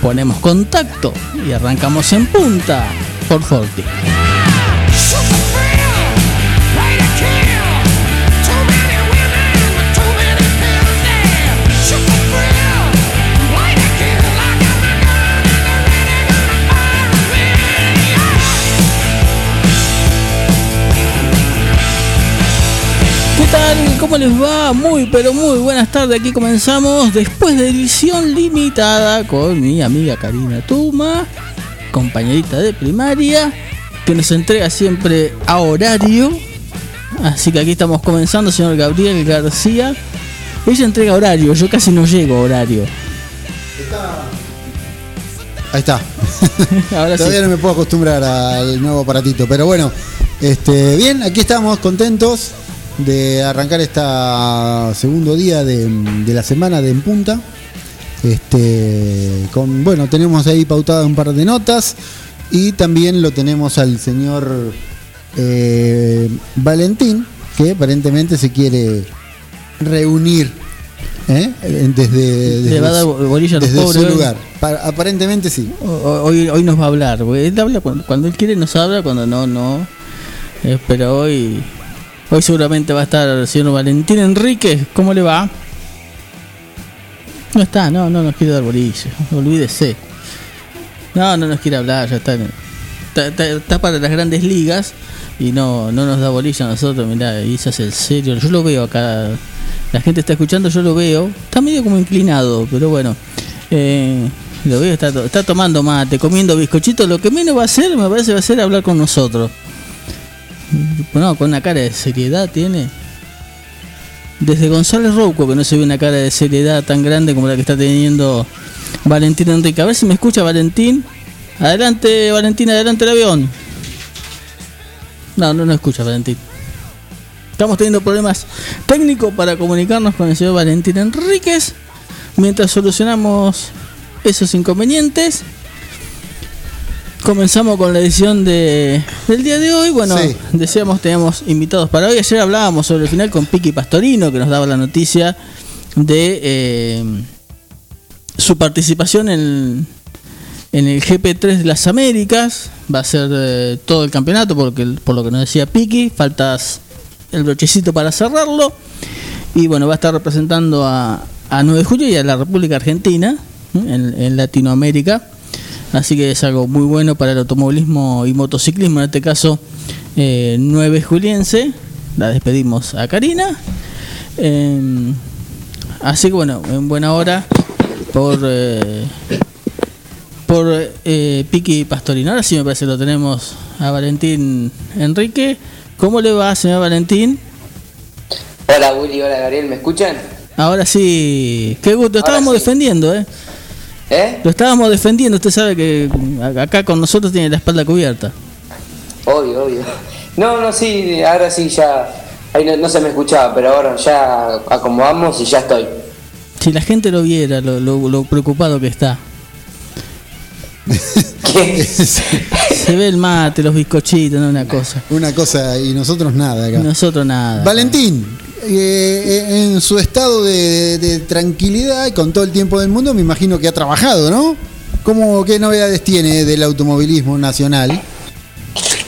Ponemos contacto y arrancamos en punta por Forti. ¿Cómo les va? Muy, pero muy buenas tardes. Aquí comenzamos después de edición limitada con mi amiga Karina Tuma, compañerita de primaria, que nos entrega siempre a horario. Así que aquí estamos comenzando, señor Gabriel García. Ella entrega horario, yo casi no llego a horario. Ahí está. Todavía no me puedo acostumbrar al nuevo aparatito, pero bueno, este, bien, aquí estamos contentos de arrancar este segundo día de, la semana de En Punta. Este, con, bueno, tenemos ahí pautado un par de notas y también lo tenemos al señor eh, Valentín, que aparentemente se quiere reunir ¿eh? desde, desde, su lugar. aparentemente sí. Hoy, hoy nos va a hablar. Él habla cuando, cuando él quiere nos habla, cuando no, no. Eh, pero hoy Hoy seguramente va a estar el señor Valentín Enrique. ¿Cómo le va? No está, no, no nos quiere dar bolillo. Olvídese. No, no nos quiere hablar, ya está. Está, para las grandes ligas y no, no nos da bolilla a nosotros. Mirá, y se el serio. Yo lo veo acá. La gente está escuchando, yo lo veo. Está medio como inclinado, pero bueno. Eh, lo veo, está, está tomando mate, comiendo bizcochito. Lo que menos va a hacer, me parece, va a ser hablar con nosotros. Bueno, con una cara de seriedad tiene. Desde González Rouco que no se ve una cara de seriedad tan grande como la que está teniendo Valentín Enrique. A ver si me escucha Valentín. Adelante, Valentín, adelante el avión. No, no nos escucha Valentín. Estamos teniendo problemas técnicos para comunicarnos con el señor Valentín Enríquez. Mientras solucionamos esos inconvenientes, comenzamos con la edición de, del día de hoy. Bueno, decíamos, teníamos invitados para hoy. Ayer hablábamos sobre el final con Piqui Pastorino, que nos daba la noticia de eh, su participación en, en el GP3 de las Américas. Va a ser eh, todo el campeonato, porque por lo que nos decía Piqui, faltas el brochecito para cerrarlo. Y bueno, va a estar representando a, a 9 de julio y a la República Argentina en, en Latinoamérica Así que es algo muy bueno para el automovilismo y motociclismo, en este caso 9 eh, juliense. La despedimos a Karina. Em, así que bueno, en buena hora por eh, por eh, Piqui Pastorino. Ahora sí me parece que lo tenemos a Valentín Enrique. ¿Cómo le va, señor Valentín? Hola Willy, hola Gabriel, ¿me escuchan? Ahora sí, qué gusto, estábamos defendiendo, ¿eh? ¿Eh? Lo estábamos defendiendo, usted sabe que acá con nosotros tiene la espalda cubierta. Obvio, obvio. No, no, sí, ahora sí ya. Ahí no, se me escuchaba, pero ahora ya acomodamos y ya estoy. Si la gente lo viera, lo, preocupado que está. ¿Qué? se ve el mate, los bizcochitos, no una cosa. Una cosa y nosotros nada acá. Nosotros nada. Valentín, eh, en su estado de, tranquilidad y con todo el tiempo del mundo, me imagino que ha trabajado, ¿no? ¿Cómo, ¿Qué novedades tiene del automovilismo nacional?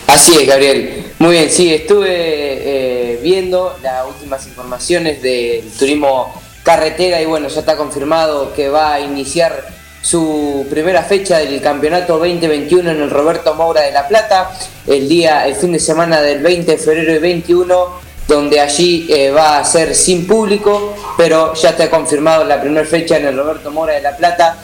Así es, Gabriel. Muy bien, sí, estuve eh, viendo las últimas informaciones del turismo carretera y bueno, ya está confirmado que va a iniciar su primera fecha del campeonato 2021 en el Roberto Moura de La Plata, el día, el fin de semana del 20 de febrero y 21 donde allí eh, va a ser sin público, pero ya está confirmado la primera fecha en el Roberto Mora de La Plata.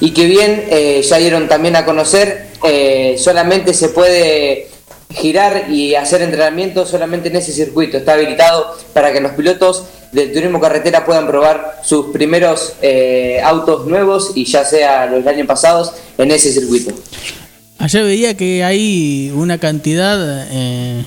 Y que bien eh, ya dieron también a conocer, eh, solamente se puede girar y hacer entrenamiento solamente en ese circuito, está habilitado para que los pilotos del turismo carretera puedan probar sus primeros autos nuevos y ya sea los años pasados en ese circuito. Ayer veía que hay una cantidad eh,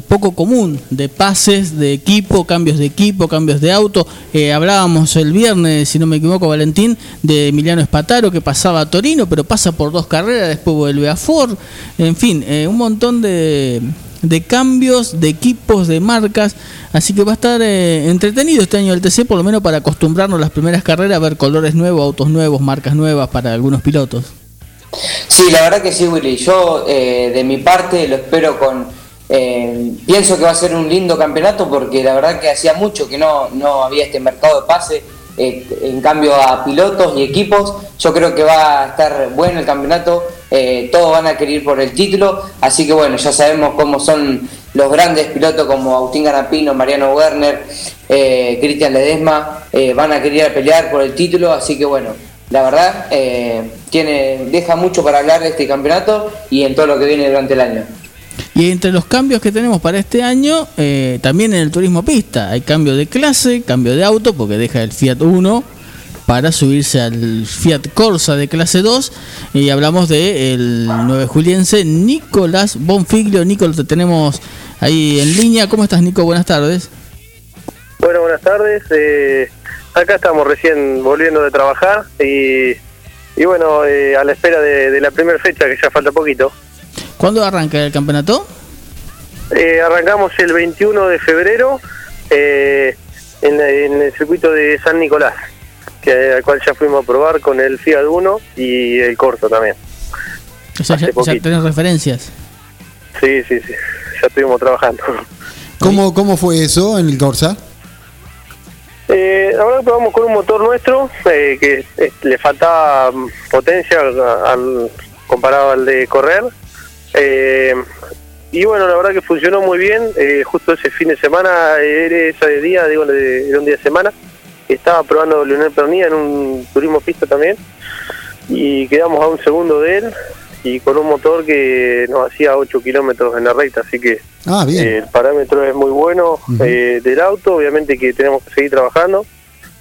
poco común de pases de equipo, cambios de equipo, cambios de auto. Eh, hablábamos el viernes, si no me equivoco, Valentín, de Emiliano Espataro que pasaba a Torino, pero pasa por dos carreras, después vuelve a Ford. En fin, eh, un montón de, de, cambios de equipos, de marcas. Así que va a estar entretenido este año el TC, por lo menos para acostumbrarnos las primeras carreras a ver colores nuevos, autos nuevos, marcas nuevas para algunos pilotos. Sí, la verdad que sí, Willy. Yo de mi parte lo espero con eh, pienso que va a ser un lindo campeonato porque la verdad que hacía mucho que no, no había este mercado de pase. Eh, en cambio a pilotos y equipos, yo creo que va a estar bueno el campeonato. Eh, todos van a querer ir por el título. Así que bueno, ya sabemos cómo son los grandes pilotos como Agustín Ganapino, Mariano Werner, Cristian Ledesma. van a querer pelear por el título. Así que bueno, la verdad tiene, deja mucho para hablar de este campeonato y en todo lo que viene durante el año. Y entre los cambios que tenemos para este año, eh, también en el turismo pista, hay cambio de clase, cambio de auto, porque deja el Fiat 1 para subirse al Fiat Corsa de clase 2 y hablamos de el 9 juliense Nicolás Bonfiglio. Nicolás, te tenemos ahí en línea. ¿Cómo estás, Nico? Buenas tardes. Bueno, buenas tardes. Eh, acá estamos recién volviendo de trabajar y, y bueno, eh, a la espera de la primera fecha, que ya falta poquito. ¿Cuándo arranca el campeonato? Eh, arrancamos el 21 de febrero eh, en, el circuito de San Nicolás, que al cual ya fuimos a probar con el Fiat 1 y el Corto también. O sea, ya, tenés referencias. Sí, sí, sí, ya estuvimos trabajando. ¿Cómo, cómo fue eso en el Corsa? Eh, ahora probamos con un motor nuestro eh, que le faltaba potencia al, comparado al de correr eh, y bueno, la verdad que funcionó muy bien. Eh, justo ese fin de semana, era ese día, digo, era un día de semana. Estaba probando Leonel Pernilla en un turismo pista también. Y quedamos a un segundo de él y con un motor que nos hacía 8 kilómetros en la recta. Así que ah, eh, el parámetro es muy bueno del auto. Obviamente que tenemos que seguir trabajando.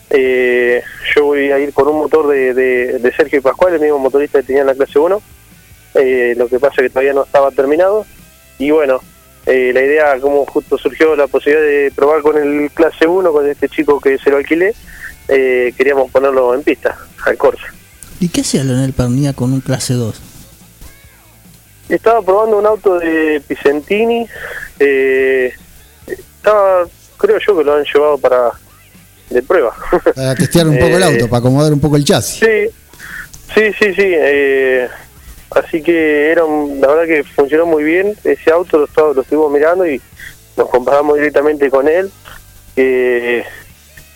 yo voy a ir con un motor de, de, de Sergio Pascual, el mismo motorista que tenía en la clase 1 eh, lo que pasa es que todavía no estaba terminado. Y bueno, eh, la idea, como justo surgió la posibilidad de probar con el clase 1, con este chico que se lo alquilé, eh, queríamos ponerlo en pista, al Corsa. ¿Y qué hacía Leonel Pernilla con un clase 2? Estaba probando un auto de Picentini. estaba, creo yo que lo han llevado para de prueba. Para testear un poco el auto, para acomodar un poco el chasis. Sí, sí, sí, sí. Eh, Así que era la verdad que funcionó muy bien. Ese auto lo, lo estuvimos mirando y nos comparamos directamente con él.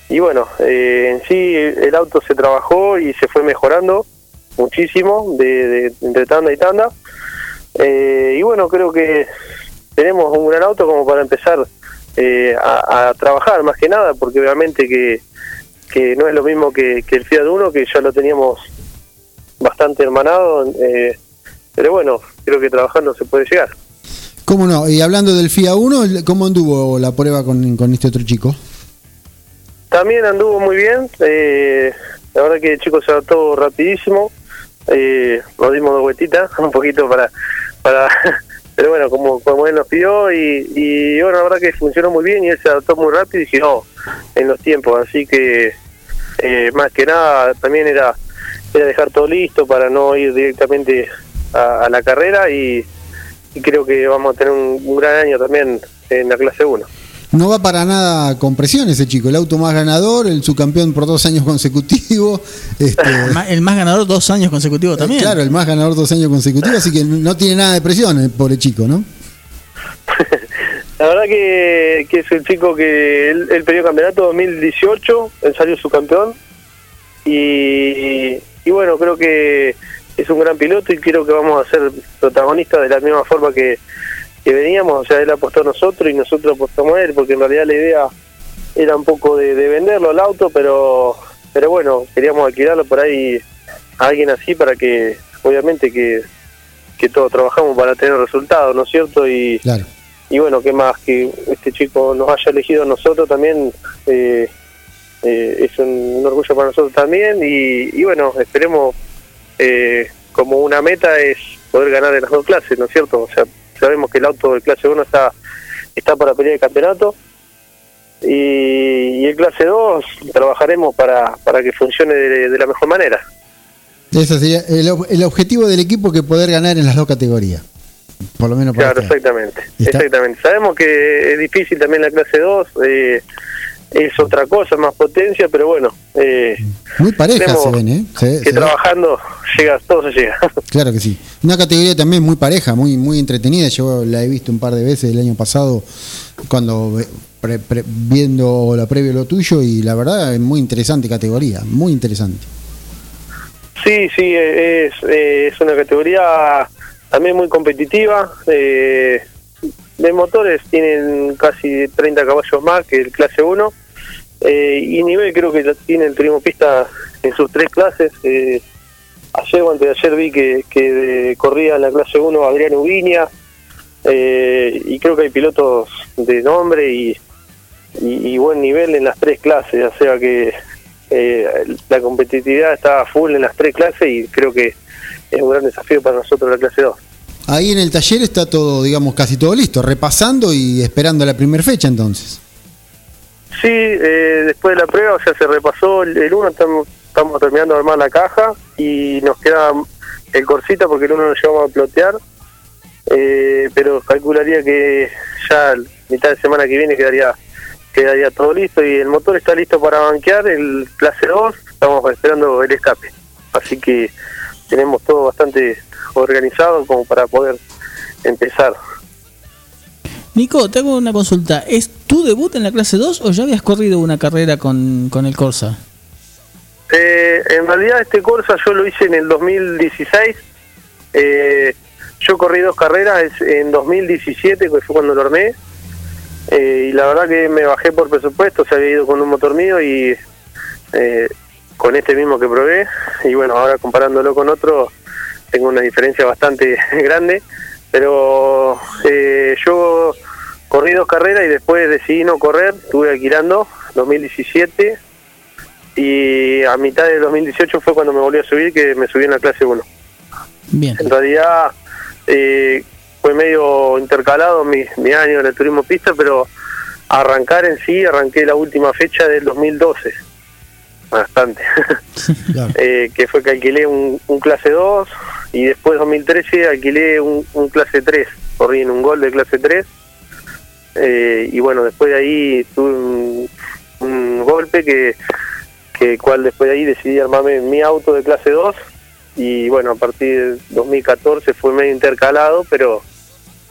y bueno, eh, en sí el auto se trabajó y se fue mejorando muchísimo de, entre tanda y tanda. Eh, y bueno, creo que tenemos un gran auto como para empezar eh, a, trabajar más que nada, porque obviamente que, que no es lo mismo que, que el Fiat Uno, que ya lo teníamos bastante hermanado. Eh, pero bueno, creo que trabajando se puede llegar. ¿Cómo no? Y hablando del FIA 1, ¿cómo anduvo la prueba con, con este otro chico? También anduvo muy bien. Eh, la verdad que el chico se adaptó rapidísimo. Eh, nos dimos dos vueltitas, un poquito para... para pero bueno, como, como él nos pidió y, y bueno, la verdad que funcionó muy bien y él se adaptó muy rápido y no en los tiempos. Así que eh, más que nada también era, era dejar todo listo para no ir directamente a, la carrera y, creo que vamos a tener un, gran año también en la clase 1. no va para nada con presión ese chico. El auto más ganador, el subcampeón por dos años consecutivos. Este, el más ganador dos años consecutivos también. Claro, el más ganador dos años consecutivos, así que no tiene nada de presión el pobre chico, ¿no? La verdad que, es el chico que él, el perdió campeonato 2018, él salió subcampeón y, y bueno, creo que es un gran piloto y creo que vamos a ser protagonistas de la misma forma que, que veníamos, o sea, él apostó a nosotros y nosotros apostamos a él, porque en realidad la idea era un poco de, venderlo al auto, pero pero bueno, queríamos alquilarlo por ahí a alguien así para que, obviamente que, que todos trabajamos para tener resultados, ¿no es cierto? Y, y bueno, que más que este chico nos haya elegido a nosotros también eh, eh, es un, orgullo para nosotros también y, y bueno, esperemos eh, como una meta es poder ganar en las dos clases, ¿no es cierto? O sea, sabemos que el auto de clase 1 está, está para pelear el campeonato y, el clase 2 trabajaremos para, para que funcione de, la mejor manera. Ese sería el, el, objetivo del equipo que poder ganar en las dos categorías. Por lo menos Claro, este exactamente. Exactamente. Sabemos que es difícil también la clase 2. Eh, es otra cosa, más potencia, pero bueno. Eh, Muy pareja se ven, ¿eh? que trabajando llega, todo se llega. Claro que sí. Una categoría también muy pareja, muy muy entretenida. Yo la he visto un par de veces el año pasado cuando viendo la previa lo tuyo y la verdad es muy interesante categoría, muy interesante. Sí, sí, es, es una categoría también muy competitiva. Eh, de motores tienen casi 30 caballos más que el clase 1 eh, y nivel creo que tiene el turismo en sus tres clases. Eh, ayer o antes de ayer vi que, que corría en la clase 1 Adrián Ubiña eh, y creo que hay pilotos de nombre y, y, buen nivel en las tres clases, o sea que eh, la competitividad está full en las tres clases y creo que es un gran desafío para nosotros la clase 2. Ahí en el taller está todo, digamos, casi todo listo, repasando y esperando la primera fecha entonces. Sí, eh, después de la prueba, sea, se repasó el 1, estamos, terminando de armar la caja y nos queda el corsita porque el 1 lo llevamos a plotear, eh, pero calcularía que ya mitad de semana que viene quedaría quedaría todo listo y el motor está listo para banquear, el clase 2, estamos esperando el escape, así que tenemos todo bastante organizado como para poder empezar. Nico, te hago una consulta. ¿Es tu debut en la clase 2 o ya habías corrido una carrera con, con el Corsa? Eh, en realidad este Corsa yo lo hice en el 2016. Eh, yo corrí dos carreras en 2017, que fue cuando lo armé. Eh, y la verdad que me bajé por presupuesto, se había ido con un motor mío y con este mismo que probé. Y bueno, ahora comparándolo con otro, tengo una diferencia bastante grande, pero eh, yo corrí dos carreras y después decidí no correr, estuve alquilando 2017 y a mitad de 2018 fue cuando me volví a subir, que me subí en la clase 1. Bien. En realidad eh, fue medio intercalado mi, mi año en el turismo pista, pero arrancar en sí, arranqué la última fecha del 2012 bastante. Eh, que fue que alquilé un, clase 2 y después 2013 alquilé un, clase 3, corrí en un gol de clase 3 eh, y bueno, después de ahí tuve un, golpe que, que cual después de ahí decidí armarme mi auto de clase 2 y bueno, a partir de 2014 fue medio intercalado, pero,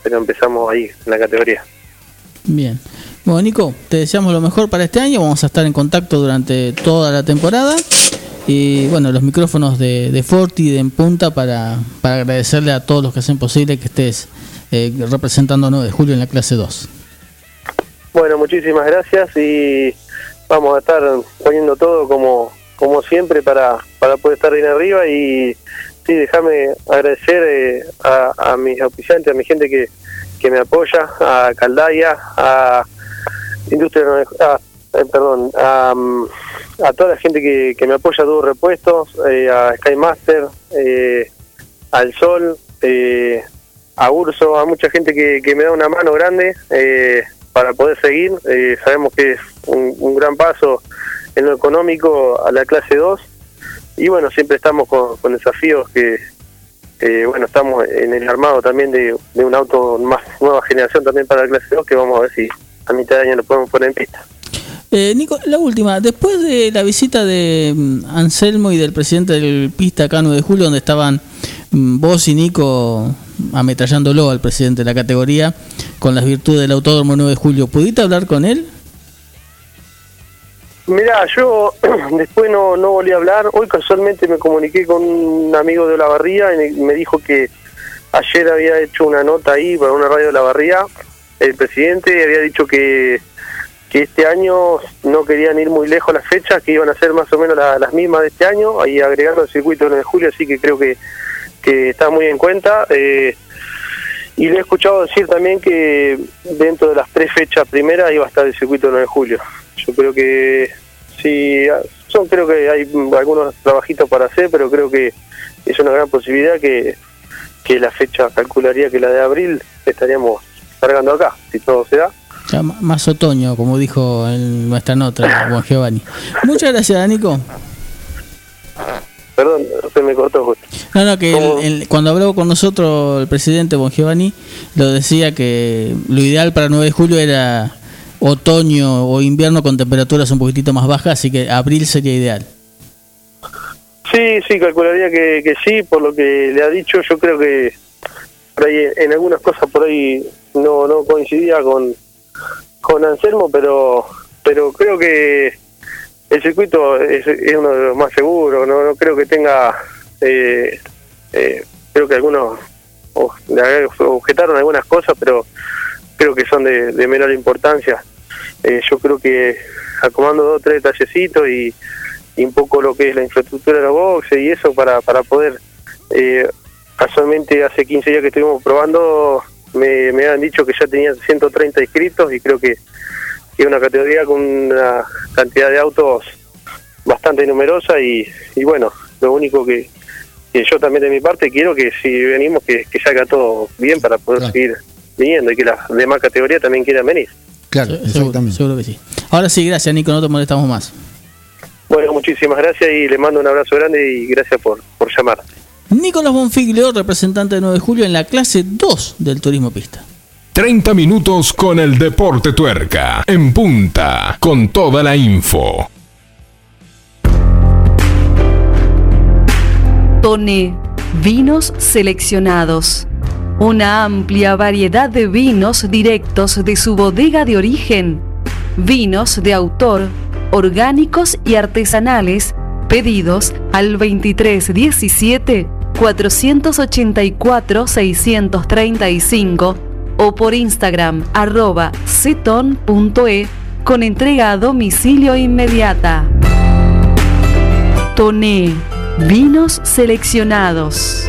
pero empezamos ahí en la categoría. Bien. Bueno, Nico, te deseamos lo mejor para este año. Vamos a estar en contacto durante toda la temporada. Y bueno, los micrófonos de, de Forti de En Punta para, para agradecerle a todos los que hacen posible que estés eh, representando 9 de julio en la clase 2. Bueno, muchísimas gracias y vamos a estar poniendo todo como, como siempre para, para poder estar bien arriba. Y sí, déjame agradecer eh, a, a mis auspiciantes, a mi gente que, que me apoya, a Caldaya, a industria ah, eh, perdón a, toda la gente que, que me apoya a todos repuestos eh, a Skymaster eh, al Sol eh, a Urso a mucha gente que, que me da una mano grande para poder seguir sabemos que es un, un, gran paso en lo económico a la clase 2 y bueno siempre estamos con, con desafíos que bueno estamos en el armado también de, de un auto más nueva generación también para la clase 2 que vamos a ver si a mitad de año lo podemos poner en pista. Eh, Nico, la última, después de la visita de mm, Anselmo y del presidente del Pista acá 9 de julio, donde estaban mm, vos y Nico ametrallándolo al presidente de la categoría con las virtudes del Autódromo 9 de julio, ¿pudiste hablar con él? Mira, yo después no, no volví a hablar. Hoy casualmente me comuniqué con un amigo de la barría y me dijo que ayer había hecho una nota ahí para una radio de la barría. El presidente había dicho que que este año no querían ir muy lejos las fechas, que iban a ser más o menos las mismas de este año, ahí agregando el circuito de julio, así que creo que, que está muy en cuenta. Eh, y le he escuchado decir también que dentro de las tres fechas primeras iba a estar el circuito de julio. Yo creo que sí, son, creo que hay algunos trabajitos para hacer, pero creo que es una gran posibilidad que, que la fecha calcularía que la de abril estaríamos cargando acá, si todo se da más otoño, como dijo en nuestra nota, Juan Giovanni. Muchas gracias, Nico. Perdón, se me cortó justo. No, no, que cuando habló con nosotros el presidente Bon Giovanni, lo decía que lo ideal para 9 de julio era otoño o invierno con temperaturas un poquitito más bajas, así que abril sería ideal. Sí, sí, calcularía que, que sí, por lo que le ha dicho, yo creo que por ahí, en algunas cosas por ahí no, no coincidía con, con Anselmo, pero pero creo que el circuito es, uno de los más seguros, no, no creo que tenga, eh, eh, creo que algunos objetaron algunas cosas, pero creo que son de, menor importancia. Eh, yo creo que acomando dos o tres detallecitos y, un poco lo que es la infraestructura de la boxe y eso para, para poder, casualmente hace 15 días que estuvimos probando, me, me han dicho que ya tenían 130 inscritos y creo que es una categoría con una cantidad de autos bastante numerosa y, y bueno, lo único que, yo también de mi parte quiero que si venimos que, que salga todo bien para poder seguir viniendo y que las demás categorías también quieran venir. Claro, exactamente. Seguro, que sí. Ahora sí, gracias Nico, no te molestamos más. Bueno, muchísimas gracias y le mando un abrazo grande y gracias por, por llamar. Nicolás Bonfiglio, representante de 9 de julio en la clase 2 del turismo pista. 30 minutos con el deporte tuerca. En punta, con toda la info. Tone, vinos seleccionados. Una amplia variedad de vinos directos de su bodega de origen. Vinos de autor, orgánicos y artesanales Pedidos al 2317 484 635 o por Instagram arroba ceton.e con entrega a domicilio inmediata. Toné, vinos seleccionados.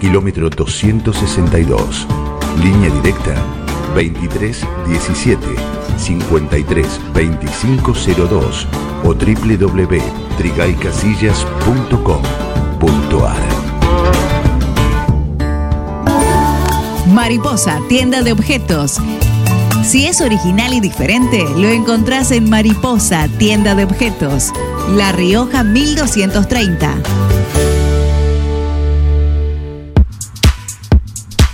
kilómetro 262. Línea directa 2317 53 2502 o www.trigaycasillas.com.ar Mariposa, tienda de objetos. Si es original y diferente, lo encontrás en Mariposa, tienda de objetos. La Rioja 1230.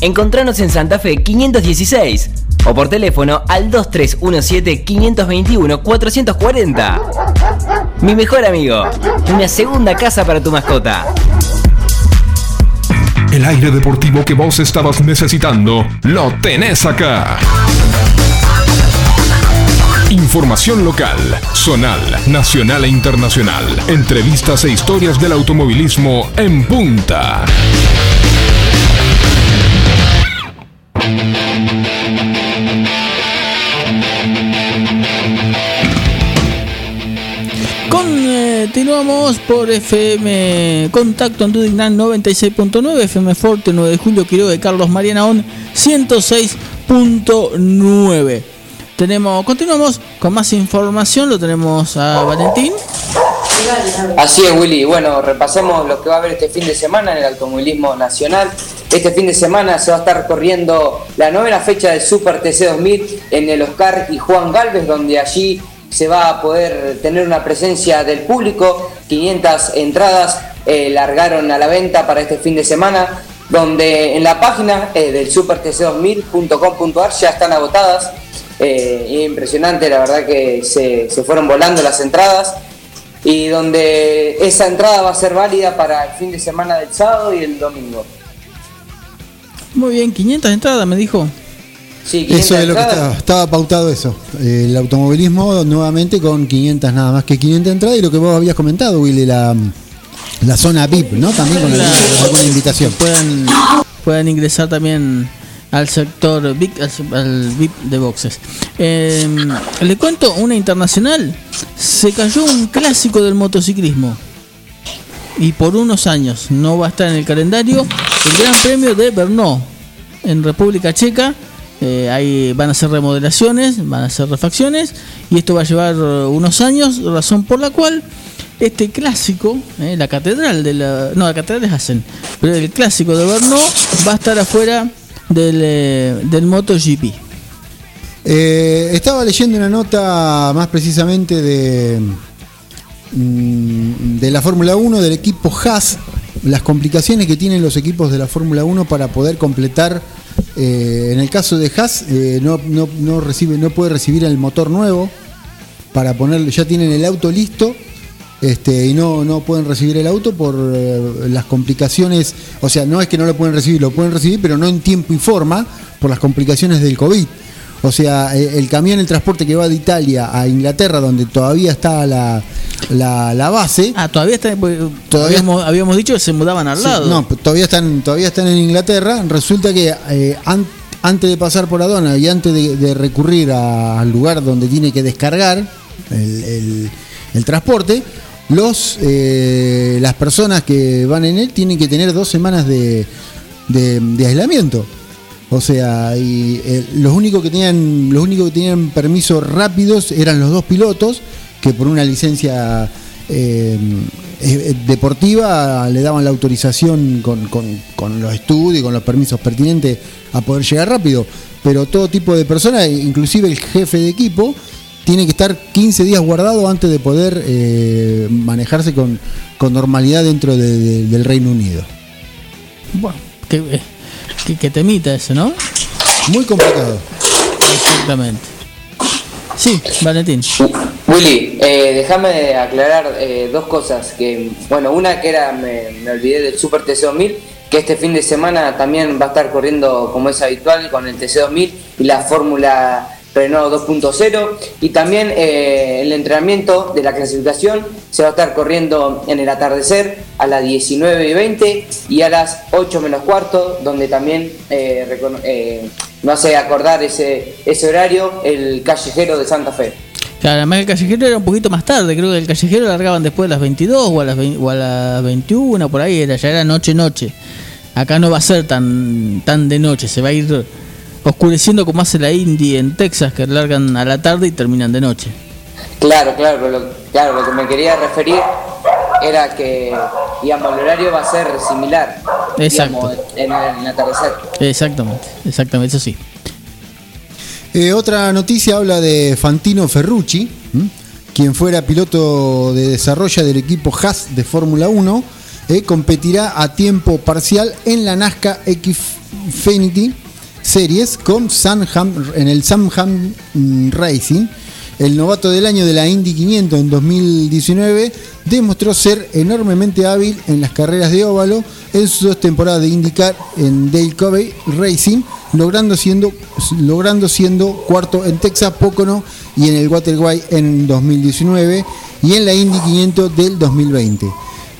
Encontranos en Santa Fe 516 o por teléfono al 2317-521-440. Mi mejor amigo, una segunda casa para tu mascota. El aire deportivo que vos estabas necesitando, lo tenés acá. Información local, zonal, nacional e internacional. Entrevistas e historias del automovilismo en punta. Continuamos por FM Contacto en Dudignan 96.9, FM Forte 9 de Julio Quiroga de Carlos Marianaón 106.9. Tenemos, continuamos con más información, lo tenemos a Valentín. Así es, Willy. Bueno, repasemos lo que va a haber este fin de semana en el automovilismo nacional. Este fin de semana se va a estar corriendo la novena fecha del Super TC 2000 en el Oscar y Juan Galvez, donde allí se va a poder tener una presencia del público. 500 entradas eh, largaron a la venta para este fin de semana, donde en la página eh, del supertc2000.com.ar ya están agotadas. Eh, impresionante, la verdad que se, se fueron volando las entradas y donde esa entrada va a ser válida para el fin de semana del sábado y el domingo. Muy bien, 500 entradas me dijo eso es lo que estaba, pautado eso. El automovilismo nuevamente con 500 nada más que 500 entradas y lo que vos habías comentado, Willy, la, la zona VIP, ¿no? También con alguna, invitación. Puedan, puedan ingresar también al sector VIP, al, VIP de boxes. Em, le cuento una internacional. Se cayó un clásico del motociclismo. Y por unos años no va a estar en el calendario el Gran Premio de Brno en República Checa eh, van a hacer remodelaciones, van a hacer refacciones y esto va a llevar unos años, razón por la cual este clásico, eh, la catedral de la... No, la catedral es Hacen, pero el clásico de Brno va a estar afuera del, eh, del MotoGP. estaba leyendo una nota más precisamente de, mm, de la Fórmula 1 del equipo Haas, las complicaciones que tienen los equipos de la Fórmula 1 para poder completar eh, en el caso de Haas, eh, no, recibe, no puede recibir el motor nuevo para ponerle, ya tienen el auto listo este, y no, no pueden recibir el auto por eh, las complicaciones, o sea, no es que no lo pueden recibir, lo pueden recibir, pero no en tiempo y forma por las complicaciones del COVID. O sea, el camión, el transporte que va de Italia a Inglaterra, donde todavía está la, la, base. Ah, todavía pues, todavía habíamos, dicho que se mudaban al lado. No, todavía están, todavía están en Inglaterra. Resulta que eh, antes de pasar por aduana y antes de, recurrir al lugar donde tiene que descargar el, el transporte, los eh, las personas que van en él tienen que tener dos semanas de, de, aislamiento. O sea, y eh, los únicos que tenían los únicos que tenían permisos rápidos eran los dos pilotos que por una licencia eh, deportiva le daban la autorización con, con, los estudios y con los permisos pertinentes a poder llegar rápido. Pero todo tipo de personas, inclusive el jefe de equipo, tiene que estar 15 días guardado antes de poder eh, manejarse con, normalidad dentro del Reino Unido. Bueno, que, que, temita eso, ¿no? Muy complicado. Exactamente. Sí, Valentín. Willy, eh, déjame aclarar eh, dos cosas. Que, bueno, una que era, me, olvidé del Super TC2000, que este fin de semana también va a estar corriendo como es habitual con el TC2000 y la Fórmula Renault 2.0 y también eh, el entrenamiento de la clasificación se va a estar corriendo en el atardecer a las 19 y 20 y a las 8 menos cuarto, donde también eh, eh, hace acordar ese horario el callejero de Santa Fe. Claro, además el callejero era un poquito más tarde, creo que el callejero largaban después de las 22 o a las, o a las 21, por ahí era, ya era noche-noche. Acá no va a ser tan, tan de noche, se va a ir oscureciendo como hace la Indy en Texas, que largan a la tarde y terminan de noche. Claro, claro, lo, claro, lo que me quería referir era que digamos, el horario va a ser similar Exacto. en, el, atardecer. Exactamente, exactamente, eso sí. Eh, otra noticia habla de Fantino Ferrucci, quien fuera piloto de desarrollo del equipo Haas de Fórmula 1, eh, competirá a tiempo parcial en la NASCAR Xfinity series con en el Samham Racing. El novato del año de la Indy 500 en 2019 demostró ser enormemente hábil en las carreras de óvalo en sus dos temporadas de IndyCar en Dale Covey Racing, logrando siendo, logrando siendo cuarto en Texas, Pocono y en el Waterway en 2019 y en la Indy 500 del 2020.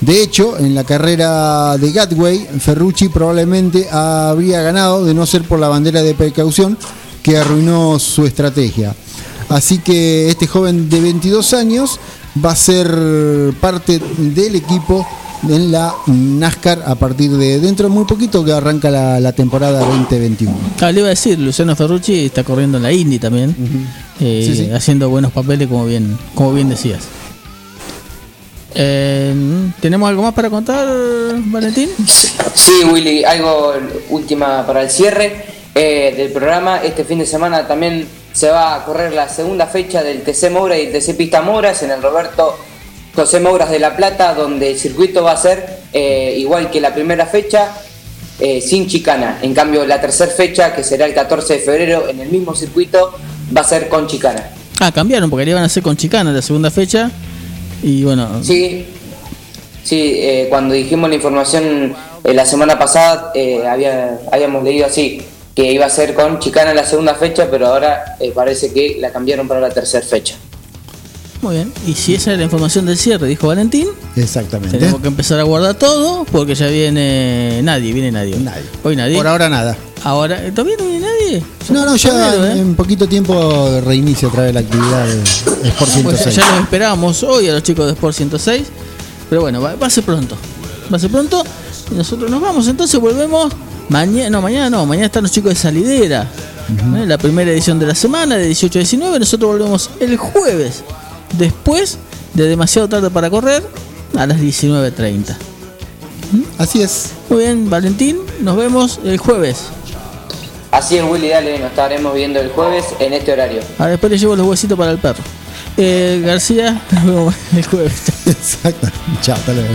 De hecho, en la carrera de Gatway, Ferrucci probablemente habría ganado de no ser por la bandera de precaución que arruinó su estrategia. Así que este joven de 22 años va a ser parte del equipo en la NASCAR a partir de dentro de muy poquito que arranca la, temporada 2021. Ah, le iba a decir, Luciano Ferrucci está corriendo en la Indy también, eh, haciendo buenos papeles como bien, como bien decías. Eh, ¿Tenemos algo más para contar, Valentín? Sí, Willy, algo última para el cierre eh, del programa. Este fin de semana también se va a correr la segunda fecha del TC Moura y el TC Pista Mouras en el Roberto José Mouras de La Plata, donde el circuito va a ser eh, igual que la primera fecha, sin chicana. En cambio, la tercera fecha, que será el 14 de febrero, en el mismo circuito, va a ser con chicana. Ah, cambiaron, porque le iban a hacer con chicana la segunda fecha y bueno. Sí, sí eh, cuando dijimos la información eh, la semana pasada, eh, había, habíamos leído así, que iba a ser con Chicana la segunda fecha, pero ahora parece que la cambiaron para la tercera fecha. Muy bien, y si esa es la información del cierre, dijo Valentín. Exactamente. Tenemos que empezar a guardar todo porque ya viene nadie, viene nadie. Nadie. Hoy nadie. Por ahora nada. Ahora, ¿todavía no viene nadie? No, no, ya en, poquito tiempo reinicia otra vez la actividad de Sport 106. ya los esperábamos hoy a los chicos de Sport 106, pero bueno, va, a ser pronto. Va a ser pronto y nosotros nos vamos, entonces volvemos mañana, no, mañana no, mañana están los chicos de Salidera. ¿eh? La primera edición de la semana, de 18 a 19, nosotros volvemos el jueves después de demasiado tarde para correr a las 19.30. Así es. Muy bien, Valentín, nos vemos el jueves. Así es, Willy, dale, nos estaremos viendo el jueves en este horario. Ahora después le llevo los huesitos para el perro. Eh, García, nos vemos el jueves. Exacto. Chao, hasta luego.